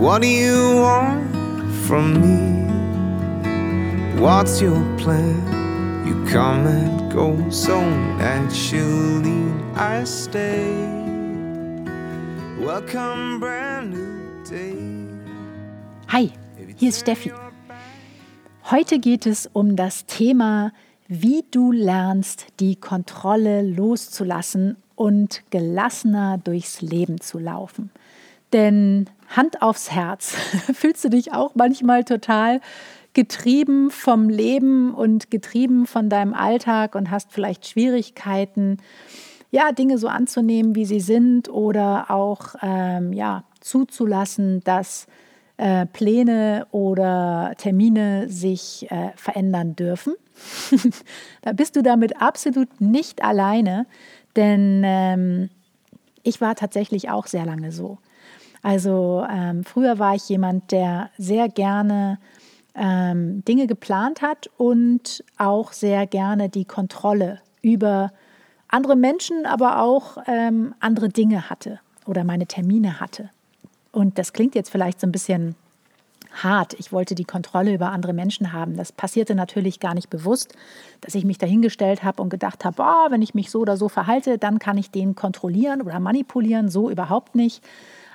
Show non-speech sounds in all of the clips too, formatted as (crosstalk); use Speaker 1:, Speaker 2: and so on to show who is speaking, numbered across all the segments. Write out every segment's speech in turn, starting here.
Speaker 1: What do you want from me? What's your plan? You come and go so naturally. I stay. Welcome, brand new day.
Speaker 2: Hi, hier ist Steffi. Heute geht es um das Thema, wie du lernst, die Kontrolle loszulassen und gelassener durchs Leben zu laufen. Denn Hand aufs Herz, (laughs) fühlst du dich auch manchmal total getrieben vom Leben und getrieben von deinem Alltag und hast vielleicht Schwierigkeiten, ja, Dinge so anzunehmen, wie sie sind oder auch ähm, ja, zuzulassen, dass äh, Pläne oder Termine sich äh, verändern dürfen. (laughs) da bist du damit absolut nicht alleine, denn ähm, ich war tatsächlich auch sehr lange so. Also ähm, früher war ich jemand, der sehr gerne ähm, Dinge geplant hat und auch sehr gerne die Kontrolle über andere Menschen, aber auch ähm, andere Dinge hatte oder meine Termine hatte. Und das klingt jetzt vielleicht so ein bisschen hart. Ich wollte die Kontrolle über andere Menschen haben. Das passierte natürlich gar nicht bewusst, dass ich mich dahingestellt habe und gedacht habe, oh, wenn ich mich so oder so verhalte, dann kann ich den kontrollieren oder manipulieren. So überhaupt nicht.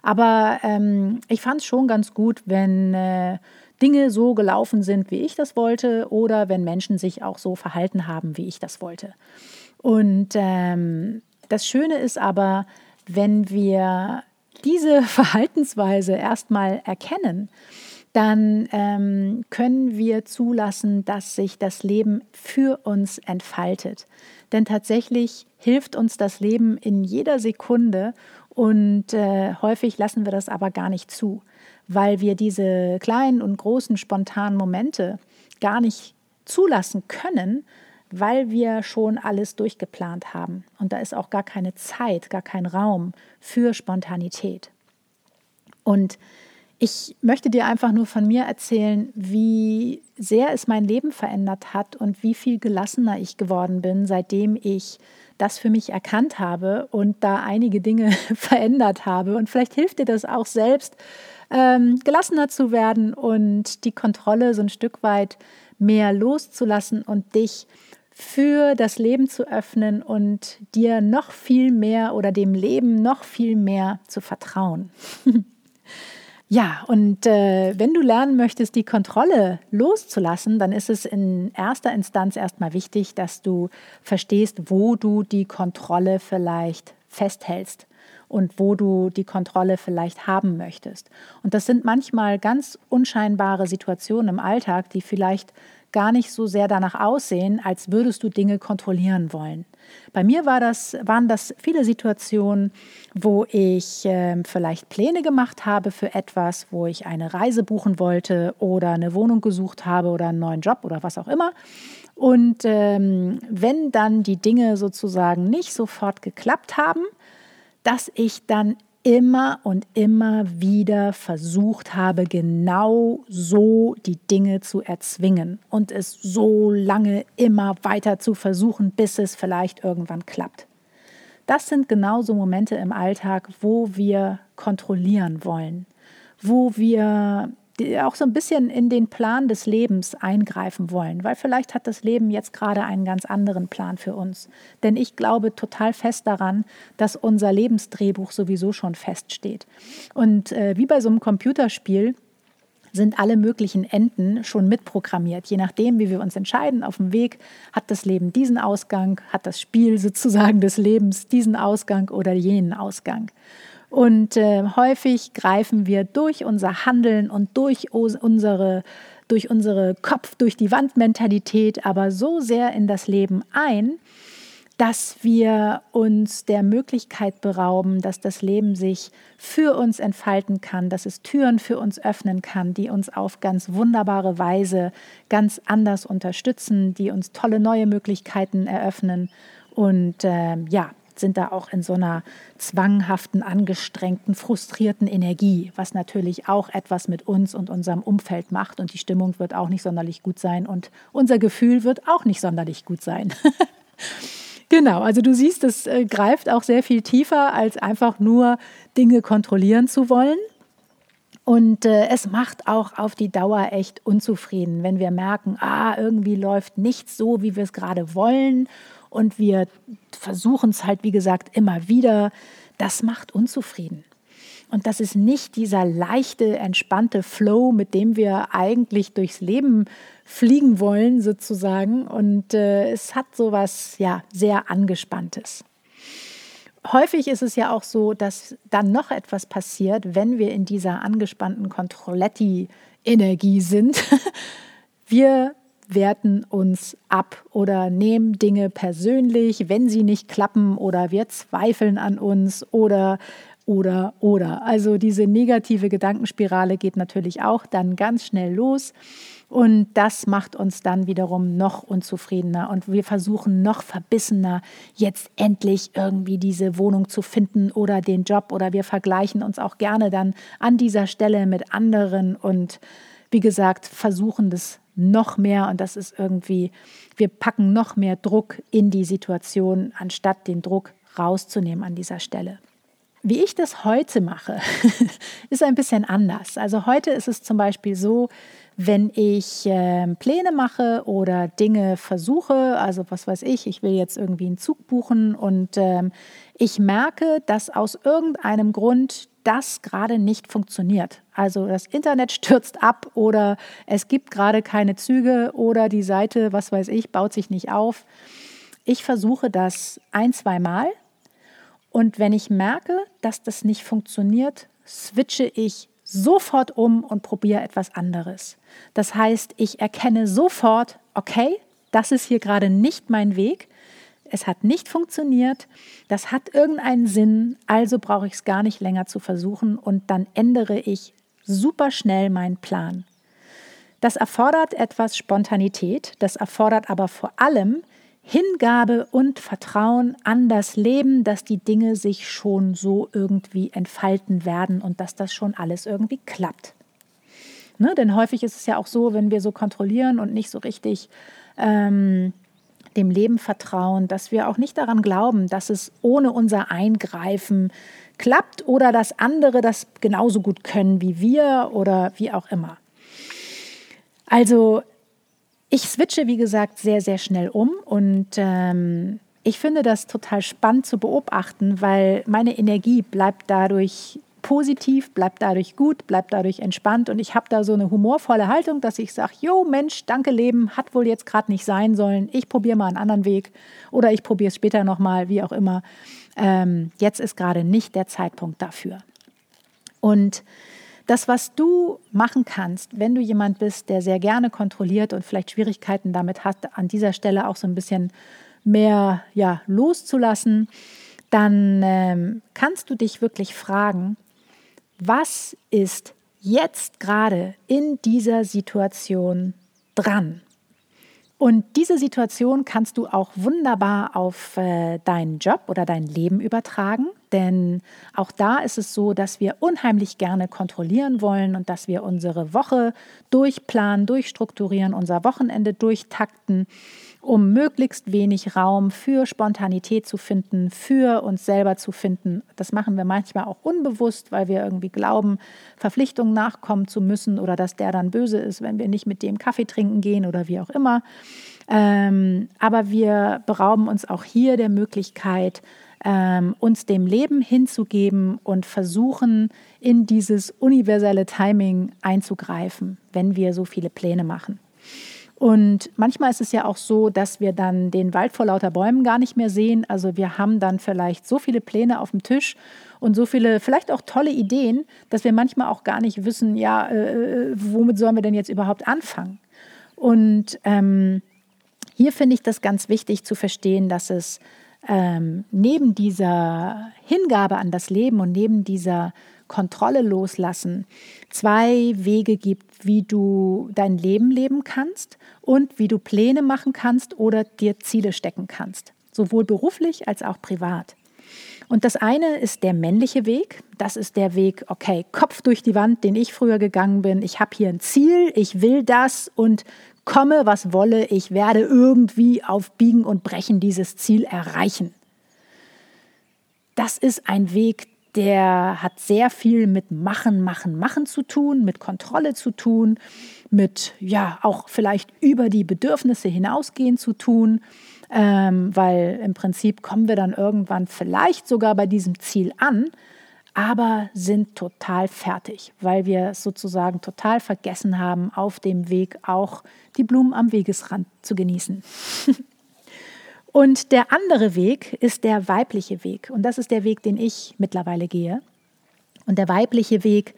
Speaker 2: Aber ähm, ich fand es schon ganz gut, wenn äh, Dinge so gelaufen sind, wie ich das wollte, oder wenn Menschen sich auch so verhalten haben, wie ich das wollte. Und ähm, das Schöne ist aber, wenn wir diese (laughs) Verhaltensweise erstmal erkennen, dann ähm, können wir zulassen, dass sich das Leben für uns entfaltet. Denn tatsächlich hilft uns das Leben in jeder Sekunde und äh, häufig lassen wir das aber gar nicht zu, weil wir diese kleinen und großen spontanen Momente gar nicht zulassen können, weil wir schon alles durchgeplant haben. Und da ist auch gar keine Zeit, gar kein Raum für Spontanität. Und ich möchte dir einfach nur von mir erzählen, wie sehr es mein Leben verändert hat und wie viel gelassener ich geworden bin, seitdem ich das für mich erkannt habe und da einige Dinge (laughs) verändert habe. Und vielleicht hilft dir das auch selbst, ähm, gelassener zu werden und die Kontrolle so ein Stück weit mehr loszulassen und dich für das Leben zu öffnen und dir noch viel mehr oder dem Leben noch viel mehr zu vertrauen. (laughs) Ja, und äh, wenn du lernen möchtest, die Kontrolle loszulassen, dann ist es in erster Instanz erstmal wichtig, dass du verstehst, wo du die Kontrolle vielleicht festhältst und wo du die Kontrolle vielleicht haben möchtest. Und das sind manchmal ganz unscheinbare Situationen im Alltag, die vielleicht gar nicht so sehr danach aussehen, als würdest du Dinge kontrollieren wollen. Bei mir war das, waren das viele Situationen, wo ich äh, vielleicht Pläne gemacht habe für etwas, wo ich eine Reise buchen wollte oder eine Wohnung gesucht habe oder einen neuen Job oder was auch immer. Und ähm, wenn dann die Dinge sozusagen nicht sofort geklappt haben, dass ich dann immer und immer wieder versucht habe, genau so die Dinge zu erzwingen und es so lange immer weiter zu versuchen, bis es vielleicht irgendwann klappt. Das sind genauso Momente im Alltag, wo wir kontrollieren wollen, wo wir auch so ein bisschen in den Plan des Lebens eingreifen wollen, weil vielleicht hat das Leben jetzt gerade einen ganz anderen Plan für uns. Denn ich glaube total fest daran, dass unser Lebensdrehbuch sowieso schon feststeht. Und äh, wie bei so einem Computerspiel sind alle möglichen Enden schon mitprogrammiert. Je nachdem, wie wir uns entscheiden auf dem Weg, hat das Leben diesen Ausgang, hat das Spiel sozusagen des Lebens diesen Ausgang oder jenen Ausgang. Und äh, häufig greifen wir durch unser Handeln und durch unsere, durch unsere Kopf, durch die Wand-Mentalität aber so sehr in das Leben ein, dass wir uns der Möglichkeit berauben, dass das Leben sich für uns entfalten kann, dass es Türen für uns öffnen kann, die uns auf ganz wunderbare Weise ganz anders unterstützen, die uns tolle neue Möglichkeiten eröffnen. Und äh, ja, sind da auch in so einer zwanghaften, angestrengten, frustrierten Energie, was natürlich auch etwas mit uns und unserem Umfeld macht. Und die Stimmung wird auch nicht sonderlich gut sein und unser Gefühl wird auch nicht sonderlich gut sein. (laughs) Genau, also du siehst, es äh, greift auch sehr viel tiefer, als einfach nur Dinge kontrollieren zu wollen. Und äh, es macht auch auf die Dauer echt unzufrieden, wenn wir merken, ah, irgendwie läuft nichts so, wie wir es gerade wollen. Und wir versuchen es halt, wie gesagt, immer wieder. Das macht unzufrieden. Und das ist nicht dieser leichte, entspannte Flow, mit dem wir eigentlich durchs Leben fliegen wollen, sozusagen. Und äh, es hat so was ja, sehr Angespanntes. Häufig ist es ja auch so, dass dann noch etwas passiert, wenn wir in dieser angespannten Controletti-Energie sind. (laughs) wir werten uns ab oder nehmen Dinge persönlich, wenn sie nicht klappen oder wir zweifeln an uns oder oder, oder. Also diese negative Gedankenspirale geht natürlich auch dann ganz schnell los. Und das macht uns dann wiederum noch unzufriedener. Und wir versuchen noch verbissener, jetzt endlich irgendwie diese Wohnung zu finden oder den Job. Oder wir vergleichen uns auch gerne dann an dieser Stelle mit anderen. Und wie gesagt, versuchen das noch mehr. Und das ist irgendwie, wir packen noch mehr Druck in die Situation, anstatt den Druck rauszunehmen an dieser Stelle. Wie ich das heute mache, (laughs) ist ein bisschen anders. Also heute ist es zum Beispiel so, wenn ich äh, Pläne mache oder Dinge versuche, also was weiß ich, ich will jetzt irgendwie einen Zug buchen und ähm, ich merke, dass aus irgendeinem Grund das gerade nicht funktioniert. Also das Internet (laughs) stürzt ab oder es gibt gerade keine Züge oder die Seite, was weiß ich, baut sich nicht auf. Ich versuche das ein, zwei Mal und wenn ich merke, dass das nicht funktioniert, switche ich sofort um und probiere etwas anderes. Das heißt, ich erkenne sofort, okay, das ist hier gerade nicht mein Weg. Es hat nicht funktioniert, das hat irgendeinen Sinn, also brauche ich es gar nicht länger zu versuchen und dann ändere ich super schnell meinen Plan. Das erfordert etwas Spontanität, das erfordert aber vor allem Hingabe und Vertrauen an das Leben, dass die Dinge sich schon so irgendwie entfalten werden und dass das schon alles irgendwie klappt. Ne? Denn häufig ist es ja auch so, wenn wir so kontrollieren und nicht so richtig ähm, dem Leben vertrauen, dass wir auch nicht daran glauben, dass es ohne unser Eingreifen klappt oder dass andere das genauso gut können wie wir oder wie auch immer. Also ich switche, wie gesagt, sehr, sehr schnell um und ähm, ich finde das total spannend zu beobachten, weil meine Energie bleibt dadurch positiv, bleibt dadurch gut, bleibt dadurch entspannt und ich habe da so eine humorvolle Haltung, dass ich sage, jo Mensch, danke Leben, hat wohl jetzt gerade nicht sein sollen, ich probiere mal einen anderen Weg oder ich probiere es später nochmal, wie auch immer. Ähm, jetzt ist gerade nicht der Zeitpunkt dafür. Und das, was du machen kannst, wenn du jemand bist, der sehr gerne kontrolliert und vielleicht Schwierigkeiten damit hat, an dieser Stelle auch so ein bisschen mehr ja, loszulassen, dann ähm, kannst du dich wirklich fragen, was ist jetzt gerade in dieser Situation dran? Und diese Situation kannst du auch wunderbar auf äh, deinen Job oder dein Leben übertragen, denn auch da ist es so, dass wir unheimlich gerne kontrollieren wollen und dass wir unsere Woche durchplanen, durchstrukturieren, unser Wochenende durchtakten um möglichst wenig Raum für Spontanität zu finden, für uns selber zu finden. Das machen wir manchmal auch unbewusst, weil wir irgendwie glauben, Verpflichtungen nachkommen zu müssen oder dass der dann böse ist, wenn wir nicht mit dem Kaffee trinken gehen oder wie auch immer. Ähm, aber wir berauben uns auch hier der Möglichkeit, ähm, uns dem Leben hinzugeben und versuchen, in dieses universelle Timing einzugreifen, wenn wir so viele Pläne machen. Und manchmal ist es ja auch so, dass wir dann den Wald vor lauter Bäumen gar nicht mehr sehen. Also wir haben dann vielleicht so viele Pläne auf dem Tisch und so viele, vielleicht auch tolle Ideen, dass wir manchmal auch gar nicht wissen, ja, äh, womit sollen wir denn jetzt überhaupt anfangen? Und ähm, hier finde ich das ganz wichtig zu verstehen, dass es ähm, neben dieser Hingabe an das Leben und neben dieser Kontrolle loslassen zwei Wege gibt, wie du dein Leben leben kannst und wie du Pläne machen kannst oder dir Ziele stecken kannst, sowohl beruflich als auch privat. Und das eine ist der männliche Weg. Das ist der Weg, okay, Kopf durch die Wand, den ich früher gegangen bin. Ich habe hier ein Ziel, ich will das und komme, was wolle, ich werde irgendwie auf Biegen und Brechen dieses Ziel erreichen. Das ist ein Weg, der hat sehr viel mit Machen, Machen, Machen zu tun, mit Kontrolle zu tun, mit ja auch vielleicht über die Bedürfnisse hinausgehen zu tun, ähm, weil im Prinzip kommen wir dann irgendwann vielleicht sogar bei diesem Ziel an, aber sind total fertig, weil wir sozusagen total vergessen haben, auf dem Weg auch die Blumen am Wegesrand zu genießen. (laughs) Und der andere Weg ist der weibliche Weg. Und das ist der Weg, den ich mittlerweile gehe. Und der weibliche Weg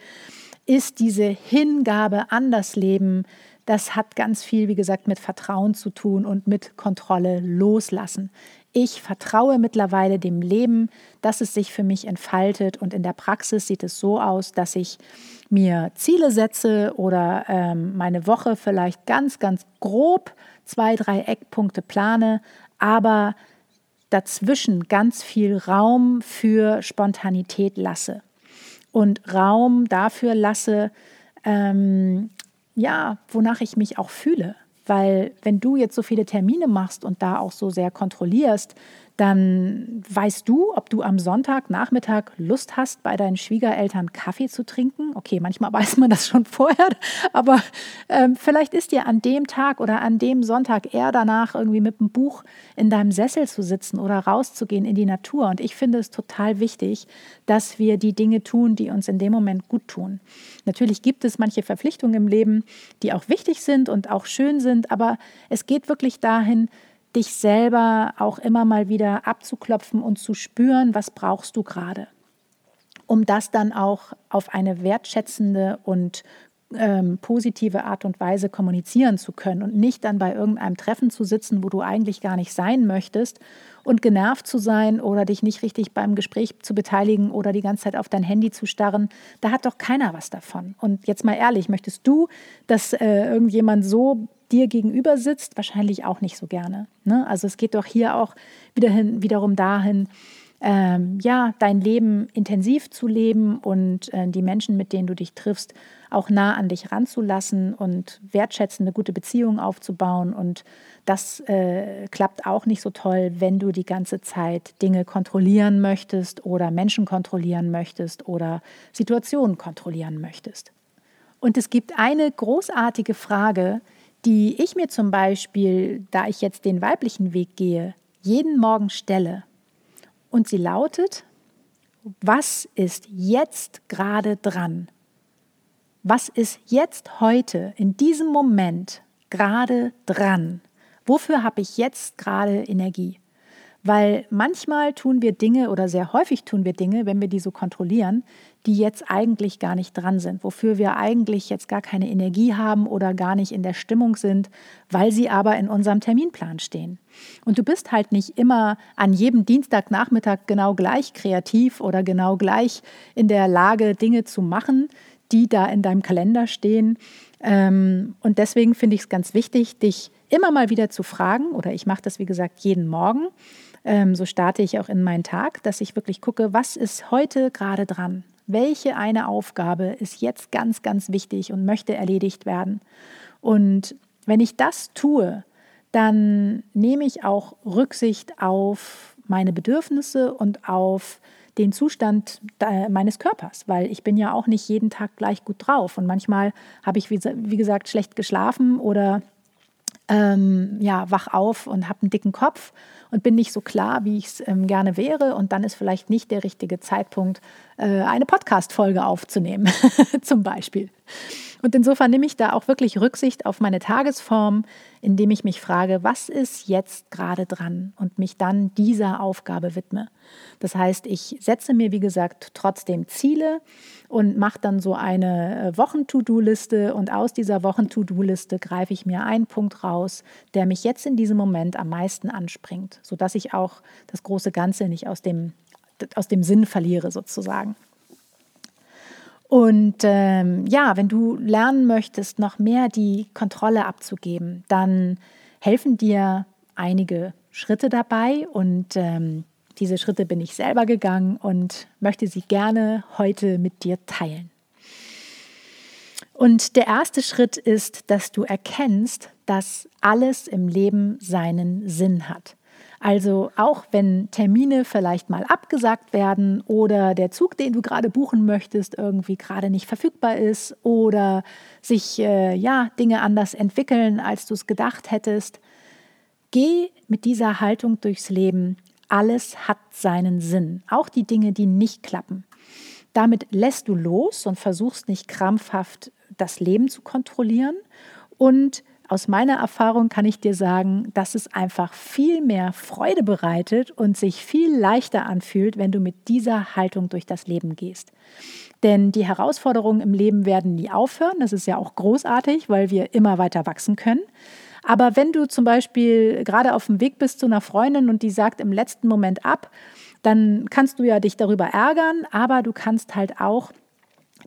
Speaker 2: ist diese Hingabe an das Leben. Das hat ganz viel, wie gesagt, mit Vertrauen zu tun und mit Kontrolle loslassen. Ich vertraue mittlerweile dem Leben, dass es sich für mich entfaltet. Und in der Praxis sieht es so aus, dass ich mir Ziele setze oder ähm, meine Woche vielleicht ganz, ganz grob zwei, drei Eckpunkte plane, aber dazwischen ganz viel Raum für Spontanität lasse und Raum dafür lasse, ähm, ja, wonach ich mich auch fühle. Weil wenn du jetzt so viele Termine machst und da auch so sehr kontrollierst, dann weißt du, ob du am Sonntagnachmittag Lust hast, bei deinen Schwiegereltern Kaffee zu trinken. Okay, manchmal (laughs) weiß man das schon vorher, aber ähm, vielleicht ist dir an dem Tag oder an dem Sonntag eher danach irgendwie mit einem Buch in deinem Sessel zu sitzen oder rauszugehen in die Natur. Und ich finde es total wichtig, dass wir die Dinge tun, die uns in dem Moment gut tun. Natürlich gibt es manche Verpflichtungen im Leben, die auch wichtig sind und auch schön sind, aber es geht wirklich dahin, dich selber auch immer mal wieder abzuklopfen und zu spüren, was brauchst du gerade, um das dann auch auf eine wertschätzende und ähm, positive Art und Weise kommunizieren zu können und nicht dann bei irgendeinem Treffen zu sitzen, wo du eigentlich gar nicht sein möchtest und genervt zu sein oder dich nicht richtig beim Gespräch zu beteiligen oder die ganze Zeit auf dein Handy zu starren. Da hat doch keiner was davon. Und jetzt mal ehrlich, möchtest du, dass äh, irgendjemand so dir gegenüber sitzt, wahrscheinlich auch nicht so gerne. Ne? Also es geht doch hier auch wieder hin, wiederum dahin, ähm, ja, dein Leben intensiv zu leben und äh, die Menschen, mit denen du dich triffst, auch nah an dich ranzulassen und wertschätzende, gute Beziehungen aufzubauen. Und das äh, klappt auch nicht so toll, wenn du die ganze Zeit Dinge kontrollieren möchtest oder Menschen kontrollieren möchtest oder Situationen kontrollieren möchtest. Und es gibt eine großartige Frage, die ich mir zum Beispiel, da ich jetzt den weiblichen Weg gehe, jeden Morgen stelle. Und sie lautet, was ist jetzt gerade dran? Was ist jetzt heute, in diesem Moment gerade dran? Wofür habe ich jetzt gerade Energie? Weil manchmal tun wir Dinge oder sehr häufig tun wir Dinge, wenn wir die so kontrollieren, die jetzt eigentlich gar nicht dran sind, wofür wir eigentlich jetzt gar keine Energie haben oder gar nicht in der Stimmung sind, weil sie aber in unserem Terminplan stehen. Und du bist halt nicht immer an jedem Dienstagnachmittag genau gleich kreativ oder genau gleich in der Lage, Dinge zu machen, die da in deinem Kalender stehen. Ähm, und deswegen finde ich es ganz wichtig, dich immer mal wieder zu fragen, oder ich mache das, wie gesagt, jeden Morgen. Ähm, so starte ich auch in meinen Tag, dass ich wirklich gucke, was ist heute gerade dran? welche eine Aufgabe ist jetzt ganz, ganz wichtig und möchte erledigt werden. Und wenn ich das tue, dann nehme ich auch Rücksicht auf meine Bedürfnisse und auf den Zustand meines Körpers, weil ich bin ja auch nicht jeden Tag gleich gut drauf und manchmal habe ich, wie gesagt, schlecht geschlafen oder ähm, ja, wach auf und habe einen dicken Kopf und bin nicht so klar, wie ich es ähm, gerne wäre. Und dann ist vielleicht nicht der richtige Zeitpunkt, äh, eine Podcast-Folge aufzunehmen, (laughs) zum Beispiel. Und insofern nehme ich da auch wirklich Rücksicht auf meine Tagesform, indem ich mich frage, was ist jetzt gerade dran und mich dann dieser Aufgabe widme. Das heißt, ich setze mir, wie gesagt, trotzdem Ziele und mache dann so eine äh, Wochen-To-Do-Liste und aus dieser Wochen-To-Do-Liste greife ich mir einen Punkt raus, der mich jetzt in diesem Moment am meisten anspringt, sodass ich auch das große Ganze nicht aus dem, aus dem Sinn verliere sozusagen. Und ähm, ja, wenn du lernen möchtest, noch mehr die Kontrolle abzugeben, dann helfen dir einige Schritte dabei. Und ähm, diese Schritte bin ich selber gegangen und möchte sie gerne heute mit dir teilen. Und der erste Schritt ist, dass du erkennst, dass alles im Leben seinen Sinn hat. Also auch wenn Termine vielleicht mal abgesagt werden oder der Zug, den du gerade buchen möchtest, irgendwie gerade nicht verfügbar ist oder sich äh, ja Dinge anders entwickeln, als du es gedacht hättest, geh mit dieser Haltung durchs Leben. Alles hat seinen Sinn, auch die Dinge, die nicht klappen. Damit lässt du los und versuchst nicht krampfhaft das Leben zu kontrollieren und aus meiner Erfahrung kann ich dir sagen, dass es einfach viel mehr Freude bereitet und sich viel leichter anfühlt, wenn du mit dieser Haltung durch das Leben gehst. Denn die Herausforderungen im Leben werden nie aufhören. Das ist ja auch großartig, weil wir immer weiter wachsen können. Aber wenn du zum Beispiel gerade auf dem Weg bist zu einer Freundin und die sagt im letzten Moment ab, dann kannst du ja dich darüber ärgern, aber du kannst halt auch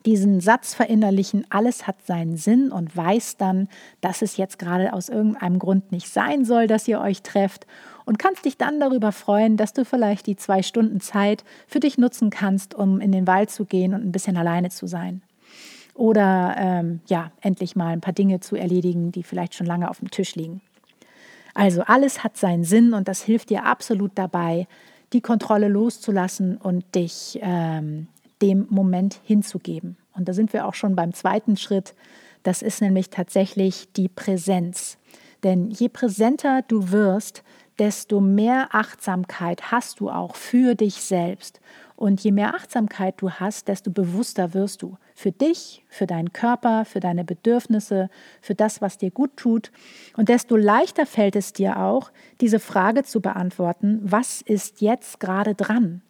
Speaker 2: diesen Satz verinnerlichen, alles hat seinen Sinn und weiß dann, dass es jetzt gerade aus irgendeinem Grund nicht sein soll, dass ihr euch trefft und kannst dich dann darüber freuen, dass du vielleicht die zwei Stunden Zeit für dich nutzen kannst, um in den Wald zu gehen und ein bisschen alleine zu sein. Oder ähm, ja, endlich mal ein paar Dinge zu erledigen, die vielleicht schon lange auf dem Tisch liegen. Also alles hat seinen Sinn und das hilft dir absolut dabei, die Kontrolle loszulassen und dich ähm, dem Moment hinzugeben. Und da sind wir auch schon beim zweiten Schritt. Das ist nämlich tatsächlich die Präsenz. Denn je präsenter du wirst, desto mehr Achtsamkeit hast du auch für dich selbst. Und je mehr Achtsamkeit du hast, desto bewusster wirst du für dich, für deinen Körper, für deine Bedürfnisse, für das, was dir gut tut. Und desto leichter fällt es dir auch, diese Frage zu beantworten, was ist jetzt gerade dran?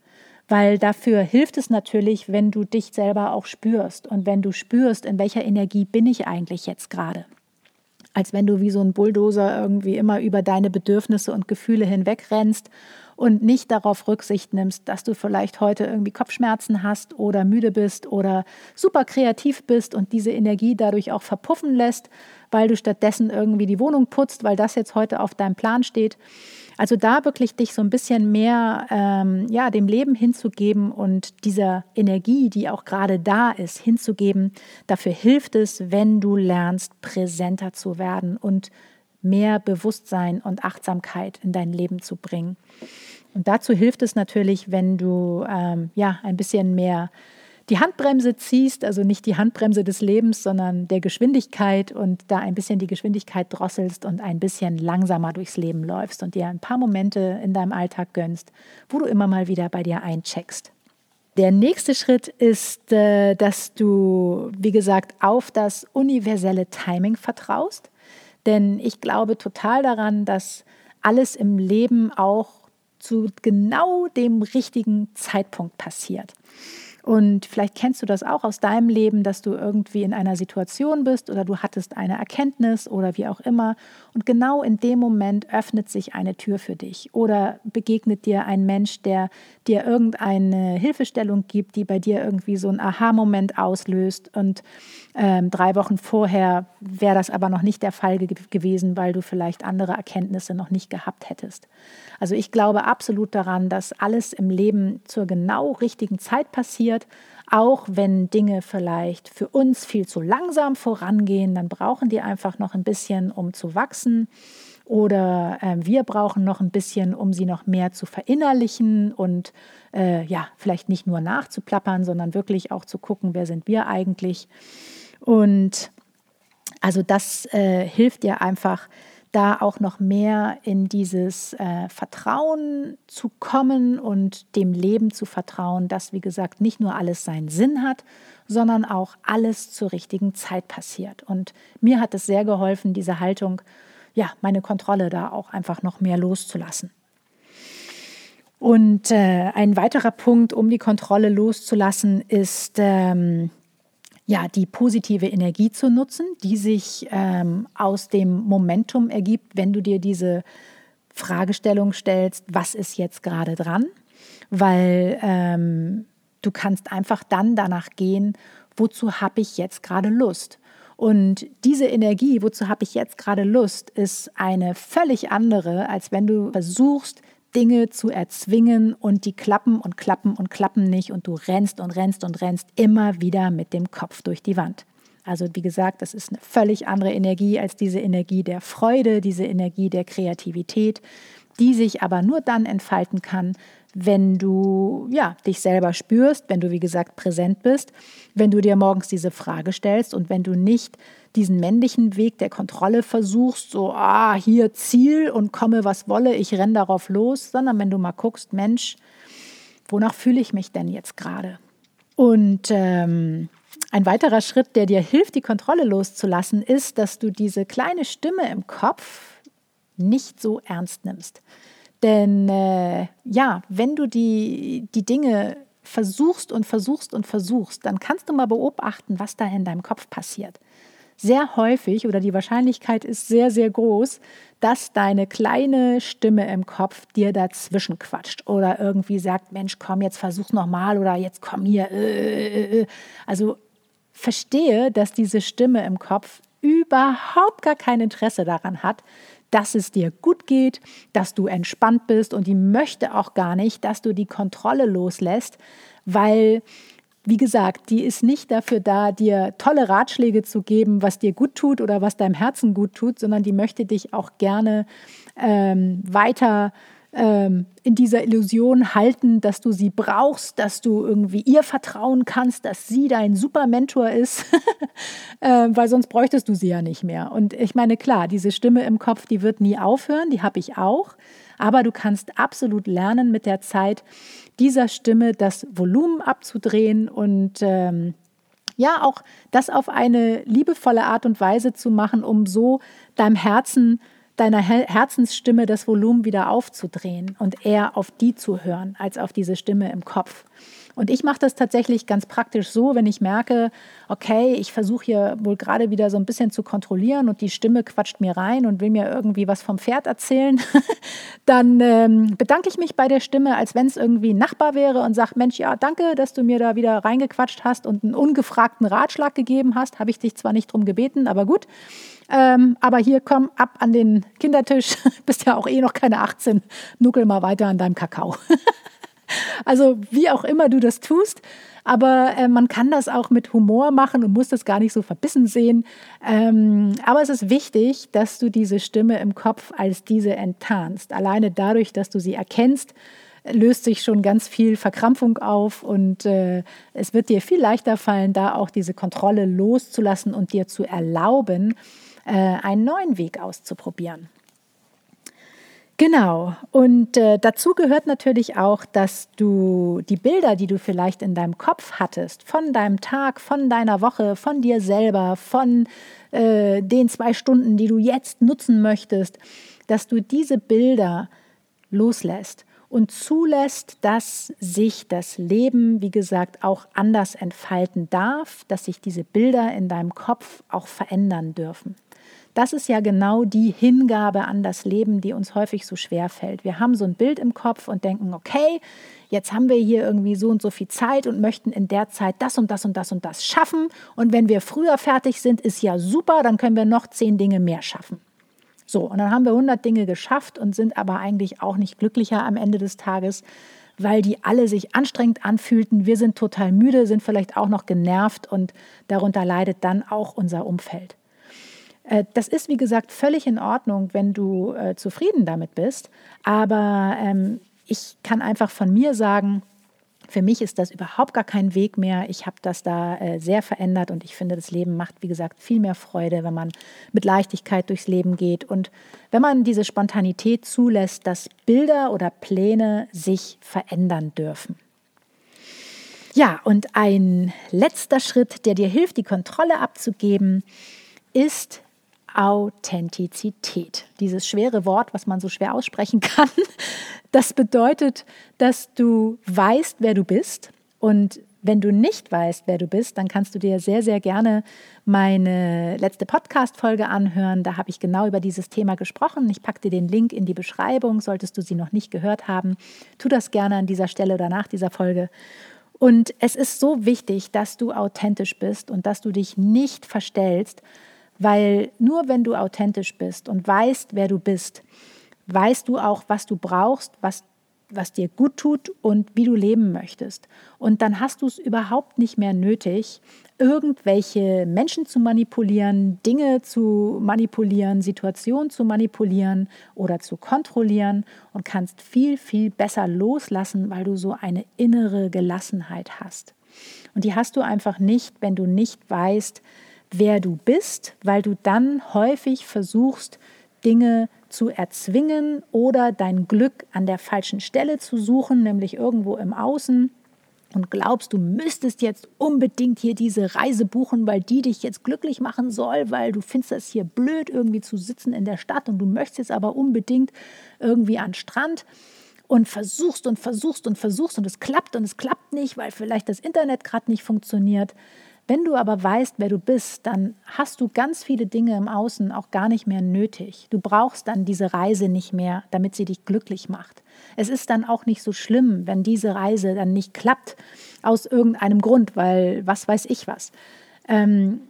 Speaker 2: Weil dafür hilft es natürlich, wenn du dich selber auch spürst und wenn du spürst, in welcher Energie bin ich eigentlich jetzt gerade. Als wenn du wie so ein Bulldozer irgendwie immer über deine Bedürfnisse und Gefühle hinwegrennst und nicht darauf Rücksicht nimmst, dass du vielleicht heute irgendwie Kopfschmerzen hast oder müde bist oder super kreativ bist und diese Energie dadurch auch verpuffen lässt, weil du stattdessen irgendwie die Wohnung putzt, weil das jetzt heute auf deinem Plan steht. Also da wirklich dich so ein bisschen mehr ähm, ja, dem Leben hinzugeben und dieser Energie, die auch gerade da ist, hinzugeben. Dafür hilft es, wenn du lernst, präsenter zu werden und mehr Bewusstsein und Achtsamkeit in dein Leben zu bringen. Und dazu hilft es natürlich, wenn du ähm, ja ein bisschen mehr die Handbremse ziehst, also nicht die Handbremse des Lebens, sondern der Geschwindigkeit und da ein bisschen die Geschwindigkeit drosselst und ein bisschen langsamer durchs Leben läufst und dir ein paar Momente in deinem Alltag gönnst, wo du immer mal wieder bei dir eincheckst. Der nächste Schritt ist, äh, dass du, wie gesagt, auf das universelle Timing vertraust. Denn ich glaube total daran, dass alles im Leben auch zu genau dem richtigen Zeitpunkt passiert. Und vielleicht kennst du das auch aus deinem Leben, dass du irgendwie in einer Situation bist oder du hattest eine Erkenntnis oder wie auch immer. Und genau in dem Moment öffnet sich eine Tür für dich oder begegnet dir ein Mensch, der dir irgendeine Hilfestellung gibt, die bei dir irgendwie so einen Aha-Moment auslöst. Und ähm, drei Wochen vorher wäre das aber noch nicht der Fall ge gewesen, weil du vielleicht andere Erkenntnisse noch nicht gehabt hättest. Also ich glaube absolut daran, dass alles im Leben zur genau richtigen Zeit passiert. Auch wenn Dinge vielleicht für uns viel zu langsam vorangehen, dann brauchen die einfach noch ein bisschen, um zu wachsen. Oder äh, wir brauchen noch ein bisschen, um sie noch mehr zu verinnerlichen und äh, ja, vielleicht nicht nur nachzuplappern, sondern wirklich auch zu gucken, wer sind wir eigentlich. Und also das äh, hilft dir einfach, da auch noch mehr in dieses äh, Vertrauen zu kommen und dem Leben zu vertrauen, dass, wie gesagt, nicht nur alles seinen Sinn hat, sondern auch alles zur richtigen Zeit passiert. Und mir hat es sehr geholfen, diese Haltung, ja, meine Kontrolle da auch einfach noch mehr loszulassen. Und äh, ein weiterer Punkt, um die Kontrolle loszulassen, ist ähm, ja, die positive Energie zu nutzen, die sich ähm, aus dem Momentum ergibt, wenn du dir diese Fragestellung stellst, was ist jetzt gerade dran? Weil ähm, du kannst einfach dann danach gehen, wozu habe ich jetzt gerade Lust? Und diese Energie, wozu habe ich jetzt gerade Lust, ist eine völlig andere, als wenn du versuchst, Dinge zu erzwingen und die klappen und klappen und klappen nicht und du rennst und rennst und rennst immer wieder mit dem Kopf durch die Wand. Also wie gesagt, das ist eine völlig andere Energie als diese Energie der Freude, diese Energie der Kreativität, die sich aber nur dann entfalten kann, wenn du ja, dich selber spürst, wenn du wie gesagt präsent bist, wenn du dir morgens diese Frage stellst und wenn du nicht diesen männlichen Weg der Kontrolle versuchst, so, ah, hier Ziel und komme, was wolle, ich renne darauf los, sondern wenn du mal guckst, Mensch, wonach fühle ich mich denn jetzt gerade? Und ähm, ein weiterer Schritt, der dir hilft, die Kontrolle loszulassen, ist, dass du diese kleine Stimme im Kopf nicht so ernst nimmst. Denn äh, ja, wenn du die, die Dinge versuchst und versuchst und versuchst, dann kannst du mal beobachten, was da in deinem Kopf passiert sehr häufig oder die Wahrscheinlichkeit ist sehr, sehr groß, dass deine kleine Stimme im Kopf dir dazwischen quatscht oder irgendwie sagt, Mensch, komm, jetzt versuch's nochmal oder jetzt komm hier. Äh, äh, äh. Also verstehe, dass diese Stimme im Kopf überhaupt gar kein Interesse daran hat, dass es dir gut geht, dass du entspannt bist. Und die möchte auch gar nicht, dass du die Kontrolle loslässt, weil wie gesagt, die ist nicht dafür da, dir tolle Ratschläge zu geben, was dir gut tut oder was deinem Herzen gut tut, sondern die möchte dich auch gerne ähm, weiter ähm, in dieser Illusion halten, dass du sie brauchst, dass du irgendwie ihr vertrauen kannst, dass sie dein super Mentor ist, (laughs) äh, weil sonst bräuchtest du sie ja nicht mehr. Und ich meine, klar, diese Stimme im Kopf, die wird nie aufhören, die habe ich auch. Aber du kannst absolut lernen mit der Zeit, dieser Stimme das Volumen abzudrehen und ähm, ja, auch das auf eine liebevolle Art und Weise zu machen, um so deinem Herzen, deiner Herzensstimme das Volumen wieder aufzudrehen und eher auf die zu hören, als auf diese Stimme im Kopf. Und ich mache das tatsächlich ganz praktisch so, wenn ich merke, okay, ich versuche hier wohl gerade wieder so ein bisschen zu kontrollieren und die Stimme quatscht mir rein und will mir irgendwie was vom Pferd erzählen, (laughs) dann ähm, bedanke ich mich bei der Stimme, als wenn es irgendwie ein Nachbar wäre und sage, Mensch, ja, danke, dass du mir da wieder reingequatscht hast und einen ungefragten Ratschlag gegeben hast. Habe ich dich zwar nicht drum gebeten, aber gut. Ähm, aber hier komm ab an den Kindertisch, (laughs) bist ja auch eh noch keine 18, nuckel mal weiter an deinem Kakao. (laughs) Also wie auch immer du das tust, aber äh, man kann das auch mit Humor machen und muss das gar nicht so verbissen sehen. Ähm, aber es ist wichtig, dass du diese Stimme im Kopf als diese enttarnst. Alleine dadurch, dass du sie erkennst, löst sich schon ganz viel Verkrampfung auf und äh, es wird dir viel leichter fallen, da auch diese Kontrolle loszulassen und dir zu erlauben, äh, einen neuen Weg auszuprobieren. Genau. Und äh, dazu gehört natürlich auch, dass du die Bilder, die du vielleicht in deinem Kopf hattest, von deinem Tag, von deiner Woche, von dir selber, von äh, den zwei Stunden, die du jetzt nutzen möchtest, dass du diese Bilder loslässt und zulässt, dass sich das Leben, wie gesagt, auch anders entfalten darf, dass sich diese Bilder in deinem Kopf auch verändern dürfen. Das ist ja genau die Hingabe an das Leben, die uns häufig so schwer fällt. Wir haben so ein Bild im Kopf und denken, okay, jetzt haben wir hier irgendwie so und so viel Zeit und möchten in der Zeit das und das und das und das schaffen. Und wenn wir früher fertig sind, ist ja super, dann können wir noch zehn Dinge mehr schaffen. So, und dann haben wir 100 Dinge geschafft und sind aber eigentlich auch nicht glücklicher am Ende des Tages, weil die alle sich anstrengend anfühlten. Wir sind total müde, sind vielleicht auch noch genervt und darunter leidet dann auch unser Umfeld. Äh, das ist, wie gesagt, völlig in Ordnung, wenn du äh, zufrieden damit bist. Aber ähm, ich kann einfach von mir sagen, Für mich ist das überhaupt gar kein Weg mehr. Ich habe das da äh, sehr verändert und ich finde, das Leben macht, wie gesagt, viel mehr Freude, wenn man mit Leichtigkeit durchs Leben geht und wenn man diese Spontanität zulässt, dass Bilder oder Pläne sich verändern dürfen. Ja, und ein letzter Schritt, der dir hilft, die Kontrolle abzugeben, ist Authentizität. Dieses schwere Wort, was man so schwer aussprechen (laughs) kann, das bedeutet, dass du weißt, wer du bist. Und wenn du nicht weißt, wer du bist, dann kannst du dir sehr, sehr gerne meine letzte Podcast-Folge anhören. Da habe ich genau über dieses Thema gesprochen. Ich packe dir den Link in die Beschreibung, solltest du sie noch nicht gehört haben. Tu das gerne an dieser Stelle oder nach dieser Folge. Und es ist so wichtig, dass du authentisch bist und dass du dich nicht verstellst, weil nur wenn du authentisch bist und weißt, wer du bist, weißt du auch, was du brauchst, was, was dir gut tut und wie du leben möchtest. Und dann hast du es überhaupt nicht mehr nötig, irgendwelche Menschen zu manipulieren, Dinge zu manipulieren, Situationen zu manipulieren oder zu kontrollieren und kannst viel, viel besser loslassen, weil du so eine innere Gelassenheit hast. Und die hast du einfach nicht, wenn du nicht weißt, wer du bist, weil du dann häufig versuchst, Dinge zu erzwingen oder dein Glück an der falschen Stelle zu suchen, nämlich irgendwo im Außen und glaubst, du müsstest jetzt unbedingt hier diese Reise buchen, weil die dich jetzt glücklich machen soll, weil du findest es hier blöd, irgendwie zu sitzen in der Stadt und du möchtest jetzt aber unbedingt irgendwie an Strand und versuchst und versuchst und versuchst und es klappt und es klappt nicht, weil vielleicht das Internet gerade nicht funktioniert. Wenn du aber weißt, wer du bist, dann hast du ganz viele Dinge im Außen auch gar nicht mehr nötig. Du brauchst dann diese Reise nicht mehr, damit sie dich glücklich macht. Es ist dann auch nicht so schlimm, wenn diese Reise dann nicht klappt, aus irgendeinem Grund, weil was weiß ich was. Ähm,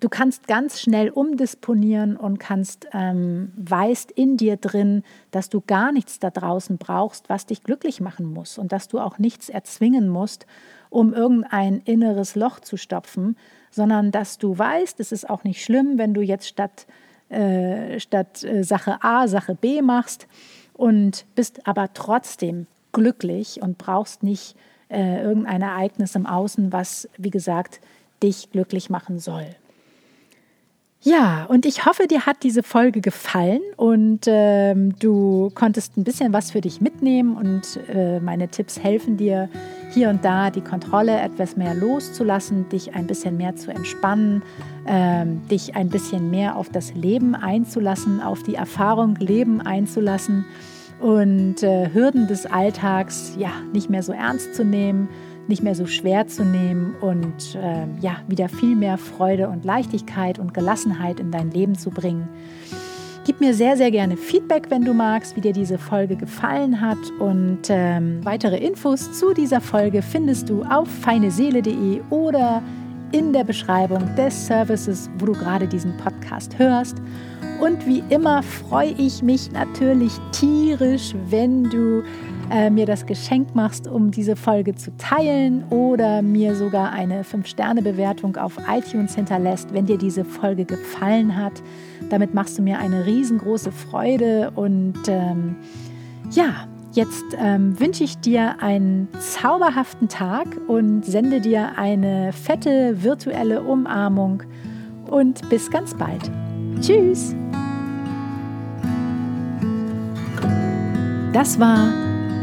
Speaker 2: du kannst ganz schnell umdisponieren und kannst, ähm, weißt in dir drin, dass du gar nichts da draußen brauchst, was dich glücklich machen muss und dass du auch nichts erzwingen musst um irgendein inneres Loch zu stopfen, sondern dass du weißt, es ist auch nicht schlimm, wenn du jetzt statt, äh, statt äh, Sache A Sache B machst und bist aber trotzdem glücklich und brauchst nicht äh, irgendein Ereignis im Außen, was, wie gesagt, dich glücklich machen soll. Ja, und ich hoffe, dir hat diese Folge gefallen und ähm, du konntest ein bisschen was für dich mitnehmen und äh, meine Tipps helfen dir hier und da die Kontrolle etwas mehr loszulassen, dich ein bisschen mehr zu entspannen, ähm, dich ein bisschen mehr auf das Leben einzulassen, auf die Erfahrung Leben einzulassen und äh, Hürden des Alltags ja nicht mehr so ernst zu nehmen nicht mehr so schwer zu nehmen und äh, ja, wieder viel mehr Freude und Leichtigkeit und Gelassenheit in dein Leben zu bringen. Gib mir sehr, sehr gerne Feedback, wenn du magst, wie dir diese Folge gefallen hat. Und ähm, weitere Infos zu dieser Folge findest du auf feineseele.de oder in der Beschreibung des Services, wo du gerade diesen Podcast hörst. Und wie immer freue ich mich natürlich tierisch, wenn du äh, mir das Geschenk machst, um diese Folge zu teilen oder mir sogar eine 5-Sterne-Bewertung auf iTunes hinterlässt, wenn dir diese Folge gefallen hat. Damit machst du mir eine riesengroße Freude und ähm, ja, Jetzt ähm, wünsche ich dir einen zauberhaften Tag und sende dir eine fette virtuelle Umarmung und bis ganz bald. Tschüss! Das war